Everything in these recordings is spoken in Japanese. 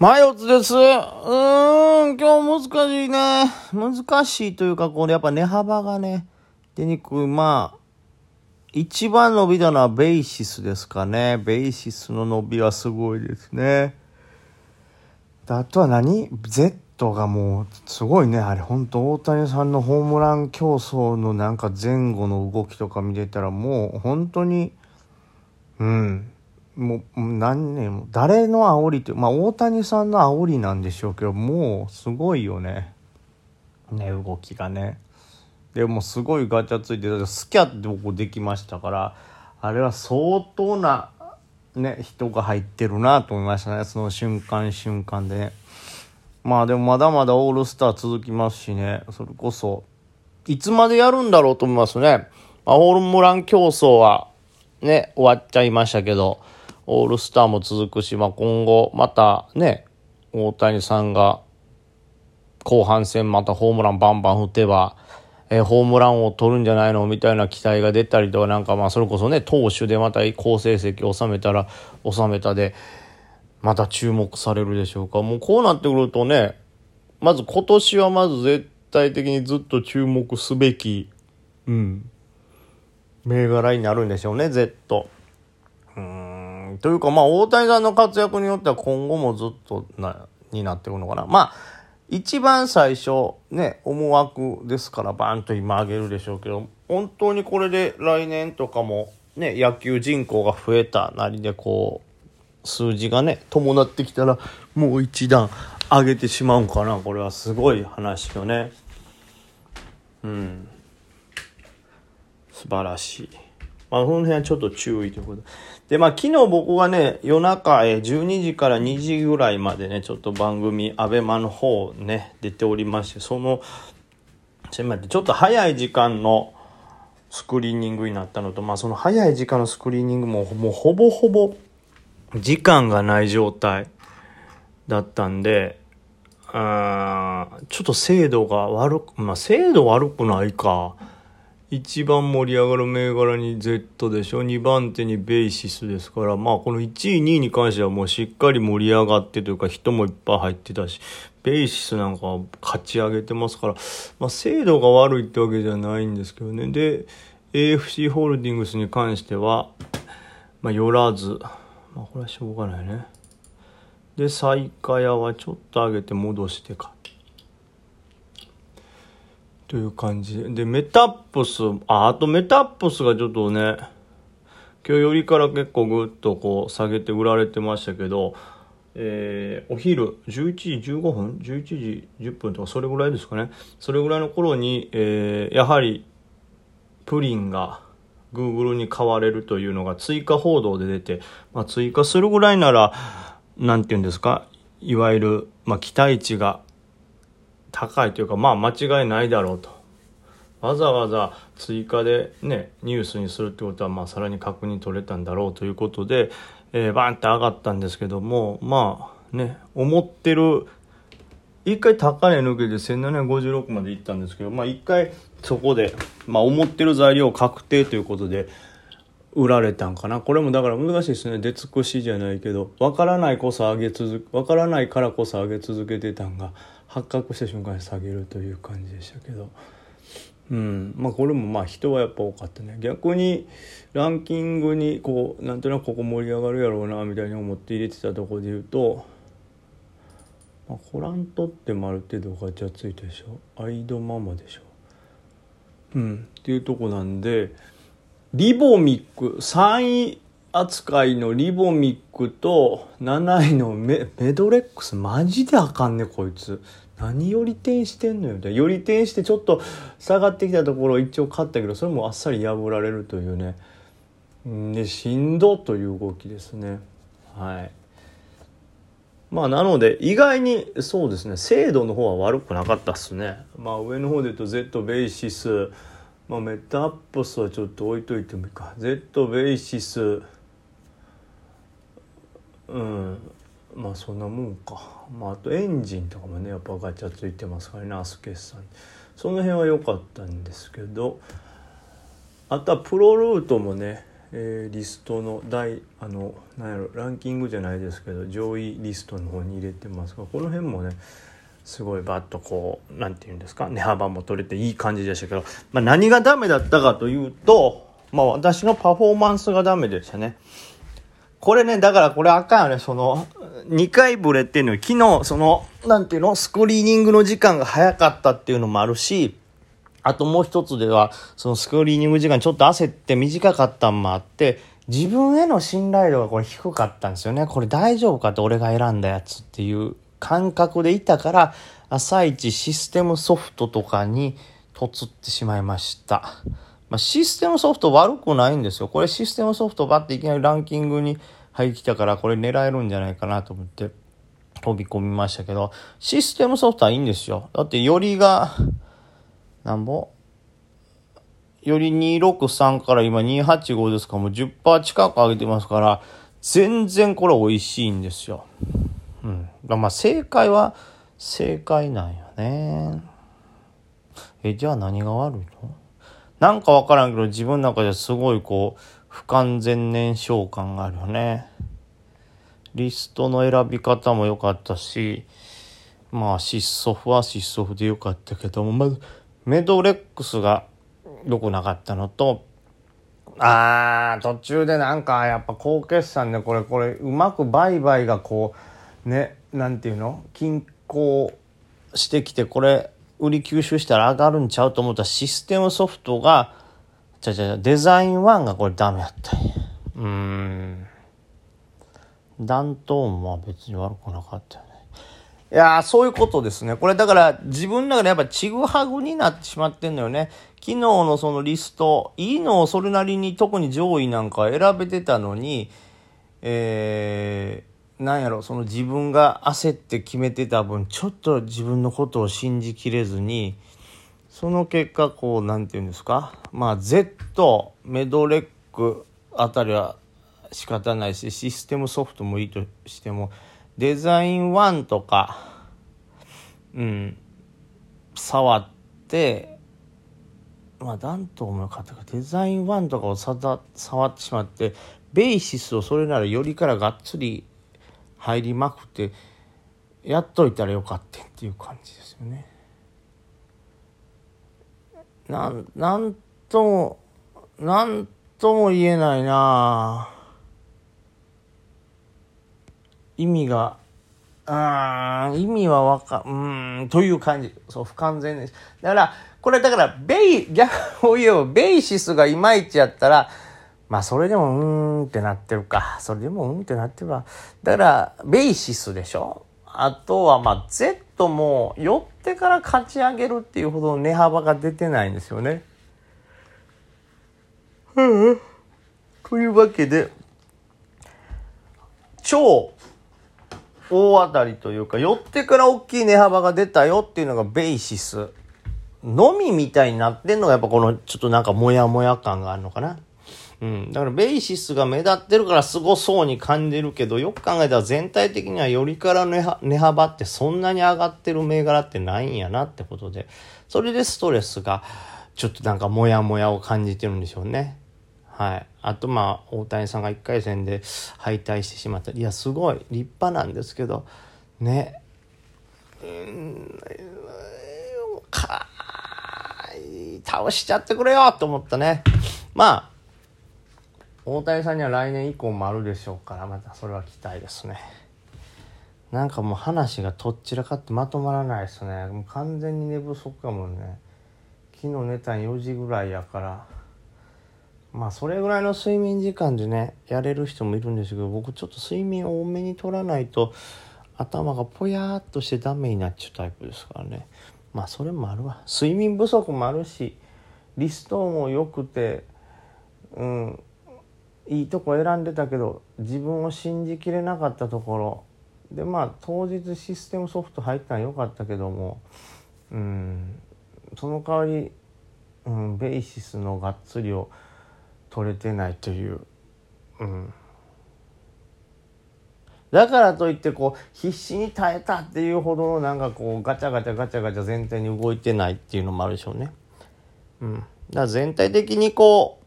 マヨツです。うーん、今日難しいね。難しいというか、これやっぱ値幅がね、出にくい。まあ、一番伸びたのはベーシスですかね。ベーシスの伸びはすごいですね。あとは何 ?Z がもうすごいね。あれ本当大谷さんのホームラン競争のなんか前後の動きとか見てたらもう本当に、うん。もう何年も誰の煽りってまあ大谷さんの煽りなんでしょうけどもうすごいよね。ね動きがね。でもすごいガチャついてスキャって僕できましたからあれは相当なね人が入ってるなと思いましたね。その瞬間瞬間でね。まあでもまだまだオールスター続きますしね。それこそいつまでやるんだろうと思いますね、まあ、ホームラン競争はね終わっちゃいましたけど。オールスターも続くし、まあ、今後またね大谷さんが後半戦またホームランバンバン打てば、えーホームランを取るんじゃないのみたいな期待が出たりとかなんかまあそれこそね投手でまた好成績を収めたら収めたでまた注目されるでしょうかもうこうなってくるとねまず今年はまず絶対的にずっと注目すべきうん銘柄になるんでしょうね Z。というかまあ大谷さんの活躍によっては今後もずっとなになっていくのかな。まあ一番最初ね思惑ですからバーンと今上げるでしょうけど本当にこれで来年とかもね野球人口が増えたなりでこう数字がね伴ってきたらもう一段上げてしまうんかな。これはすごい話よね。うん。素晴らしい。まあ、その辺はちょっと注意ということで。まあ、昨日僕がね、夜中、えー12時から2時ぐらいまでね、ちょっと番組、アベマの方ね、出ておりまして、その、ちょっと早い時間のスクリーニングになったのと、まあ、その早い時間のスクリーニングも、もうほぼほぼ、時間がない状態だったんで、あーちょっと精度が悪く、まあ、精度悪くないか。一番盛り上がる銘柄に Z でしょ？2番手にベーシスですから。まあこの1位2位に関してはもうしっかり盛り上がってというか人もいっぱい入ってたしベーシスなんかは勝ち上げてますから、まあ、精度が悪いってわけじゃないんですけどね。で AFC ホールディングスに関しては、まあ、寄らず、まあ、これはしょうがないね。で最下屋はちょっと上げて戻してかという感じで。で、メタップス、あ、あとメタップスがちょっとね、今日よりから結構ぐっとこう下げて売られてましたけど、えーお昼11時15分 ?11 時10分とかそれぐらいですかね。それぐらいの頃に、えーやはりプリンが Google に買われるというのが追加報道で出て、まあ、追加するぐらいなら、なんていうんですか、いわゆる、まあ、期待値が高いというかまあ間違いないだろうと。わざわざ追加でねニュースにするってことはまあさらに確認取れたんだろうということで、えーバーンって上がったんですけどもまあね思ってる一回高値抜けて1756まで行ったんですけどまあ一回そこで、まあ、思ってる材料確定ということで売られたんかな？これもだから難しいですね。出尽くしじゃないけど分からないこそ上げ続分からないからこそ上げ続けてたんが発覚した瞬間に下げるという感じでしたけど。うん。まあこれもまあ人はやっぱ多かったね。逆にランキングにこうなんとなくここ盛り上がるやろうなみたいに思って入れてたとこで言うと、まあ、コラントってもある程度ガチャついたでしょ？アイドママでしょ？うん。っていうとこなんでリボミック3位扱いのリボミックと7位のメメドレックスマジであかんねこいつ。何より転してんのよ。みたいなより転してちょっと下がってきたところ一応勝ったけどそれもあっさり破られるというね。うんでしんどという動きですね。はい。まあなので意外にそうですね。精度の方は悪くなかったっすね。まあ上の方で言うと Z ベーシスまあメタアップスはちょっと置いといてもいいか。Z ベーシスうん。まあそんなもんか、まあ、あとエンジンとかもねやっぱガチャついてますからねアス決算その辺は良かったんですけど。あとはプロルートもねえー、リストの大あのなんやろランキングじゃないですけど上位リストの方に入れてますがこの辺もねすごいバッとこう何て言うんですか値幅も取れていい感じでしたけど、まあ、何がダメだったかというと、まあ、私のパフォーマンスがダメでしたね。これね、だからこれあかんよね、その、2回ブレっていうのは昨日、その、なんていうの、スクリーニングの時間が早かったっていうのもあるし、あともう一つでは、そのスクリーニング時間ちょっと焦って短かったんもあって、自分への信頼度がこれ低かったんですよね。これ大丈夫かって俺が選んだやつっていう感覚でいたから、朝一システムソフトとかに突ってしまいました。まあ、システムソフト悪くないんですよ。これシステムソフトバっていきなりランキングに入ってきたからこれ狙えるんじゃないかなと思って飛び込みましたけど、システムソフトはいいんですよ。だってよりが、なんぼ？より263から今285ですかもう10%近く上げてますから、全然これ美味しいんですよ。まあ正解は正解なんよね。え、じゃあ何が悪いの？なんかわからんけど自分の中ではすごいこう不完全燃焼感があるよね。リストの選び方も良かったし、まあ失速は失速で良かったけども、まずメドレックスが良くなかったのと、あー、途中でなんかやっぱ高決算でこれこれうまく売買がこう、ね、なんていうの？均衡してきてこれ売り吸収したら上がるんちゃうと思ったシステムソフトが、じゃじゃデザイン1がこれダメやったんや。うーん。弾頭も別に悪くなかったよね。いや、そういうことですね。これだから自分の中でやっぱちぐはぐになってしまってんのよね。昨日のそのリスト、いいのをそれなりに特に上位なんか選べてたのに、えー、なんやろその自分が焦って決めてた分ちょっと自分のことを信じきれずにその結果こう何て言うんですかまあ Z メドレックあたりは仕方ないしシステムソフトもいいとしてもデザイン1とかうん触ってまあ何と思うかとかデザイン1とかを触ってしまってベーシスをそれならよりからがっつり入りまくってやっといたらよかったっていう感じですよね。なんなんともなんとも言えないな。意味があ意味はわかうんという感じ。そう不完全です。だからこれだからベイ逆を言えばベーシスがいまいちやったらまあそれでもうーんってなってるか。それでもうんってなってるわ。だから、ベーシスでしょ？あとはまあ Z も寄ってから勝ち上げるっていうほど値幅が出てないんですよね。うん。というわけで、超大当たりというか、寄ってから大きい値幅が出たよっていうのがベーシスのみみたいになってんのがやっぱこのちょっとなんかモヤモヤ感があるのかな。うん。だからベーシスが目立ってるからすごそうに感じるけど、よく考えたら全体的にはよりから値幅ってそんなに上がってる銘柄ってないんやなってことで、それでストレスがちょっとなんかモヤモヤを感じてるんでしょうね。はい。あとまあ、大谷さんが1回戦で敗退してしまった。いや、すごい立派なんですけど、ね。うん、か倒しちゃってくれよと思ったね。まあ、大谷さんには来年以降もあるでしょうからまたそれは期待ですね。なんかもう話がとっちらかってまとまらないですね。もう完全に寝不足かもね。昨日寝たん4時ぐらいやから。まあそれぐらいの睡眠時間でねやれる人もいるんですけど僕ちょっと睡眠多めに取らないと頭がぽやーっとしてダメになっちゃうタイプですからね。まあそれもあるわ。睡眠不足もあるしリストも良くてうん。いいとこ選んでたけど自分を信じきれなかったところ。でまあ当日システムソフト入ったのは良かったけども。うん。その代わり、うん、ベーシスのがっつりを取れてないという、うん、だからといってこう必死に耐えたっていうほどのなんかこうガチャガチャガチャガチャ全体に動いてないっていうのもあるでしょうね。うん、だから全体的にこ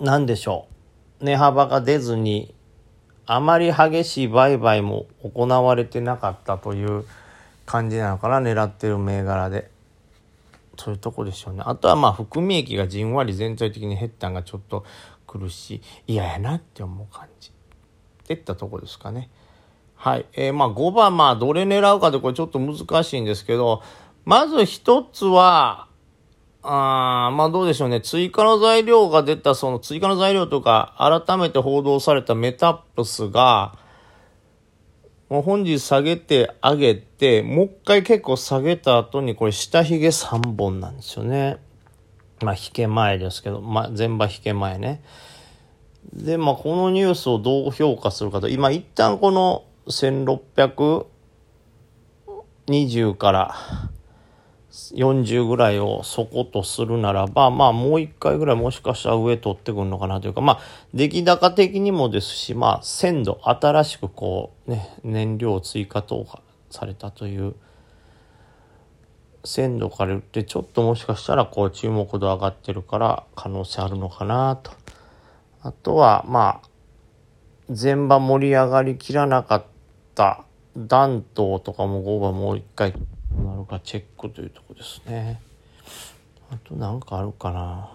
う何でしょう。値幅が出ずに、あまり激しい売買も行われてなかったという感じなのかな、狙ってる銘柄で。そういうとこでしょうね。あとはまあ含み益がじんわり全体的に減ったんがちょっと苦しい。嫌やなって思う感じ。っていったとこですかね。はい。えー、まあ5番まあどれ狙うかでこれちょっと難しいんですけど、まず一つは、あまあどうでしょうね。追加の材料が出た、その追加の材料とか、改めて報道されたメタップスが、もう本日下げて上げて、もう一回結構下げた後にこれ下髭3本なんですよね。まあ引け前ですけど、まあ前場引け前ね。で、まあこのニュースをどう評価するかと、今一旦この1620から40ぐらいを底とするならば、まあもう一回ぐらいもしかしたら上取ってくるのかなというか、まあ出来高的にもですし、まあ鮮度、新しくこうね、燃料追加投下されたという鮮度から言ってちょっともしかしたらこう注目度上がってるから可能性あるのかなと。あとはまあ前場盛り上がりきらなかった弾頭とかも5番もう一回なるかチェックというとこですね。あとなんかあるかな。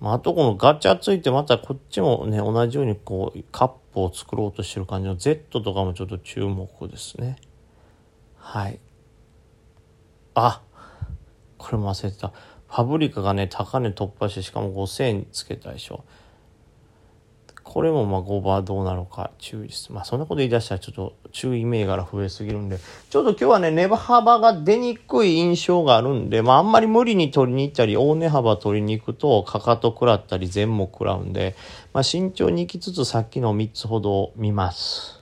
まあ、あとこのガチャついてまたこっちもね、同じようにこうカップを作ろうとしてる感じの Z とかもちょっと注目ですね。はい。あこれも忘れてた。ファブリカがね、高値突破して、しかも5000円つけたでしょ。これもまあ5番どうなのか注意です。まあそんなこと言い出したらちょっと注意銘柄増えすぎるんで、ちょっと今日はね、値幅が出にくい印象があるんで、まああんまり無理に取りに行ったり、大値幅取りに行くと、かかと食らったり、全も食らうんで、まあ慎重に行きつつさっきの3つほど見ます。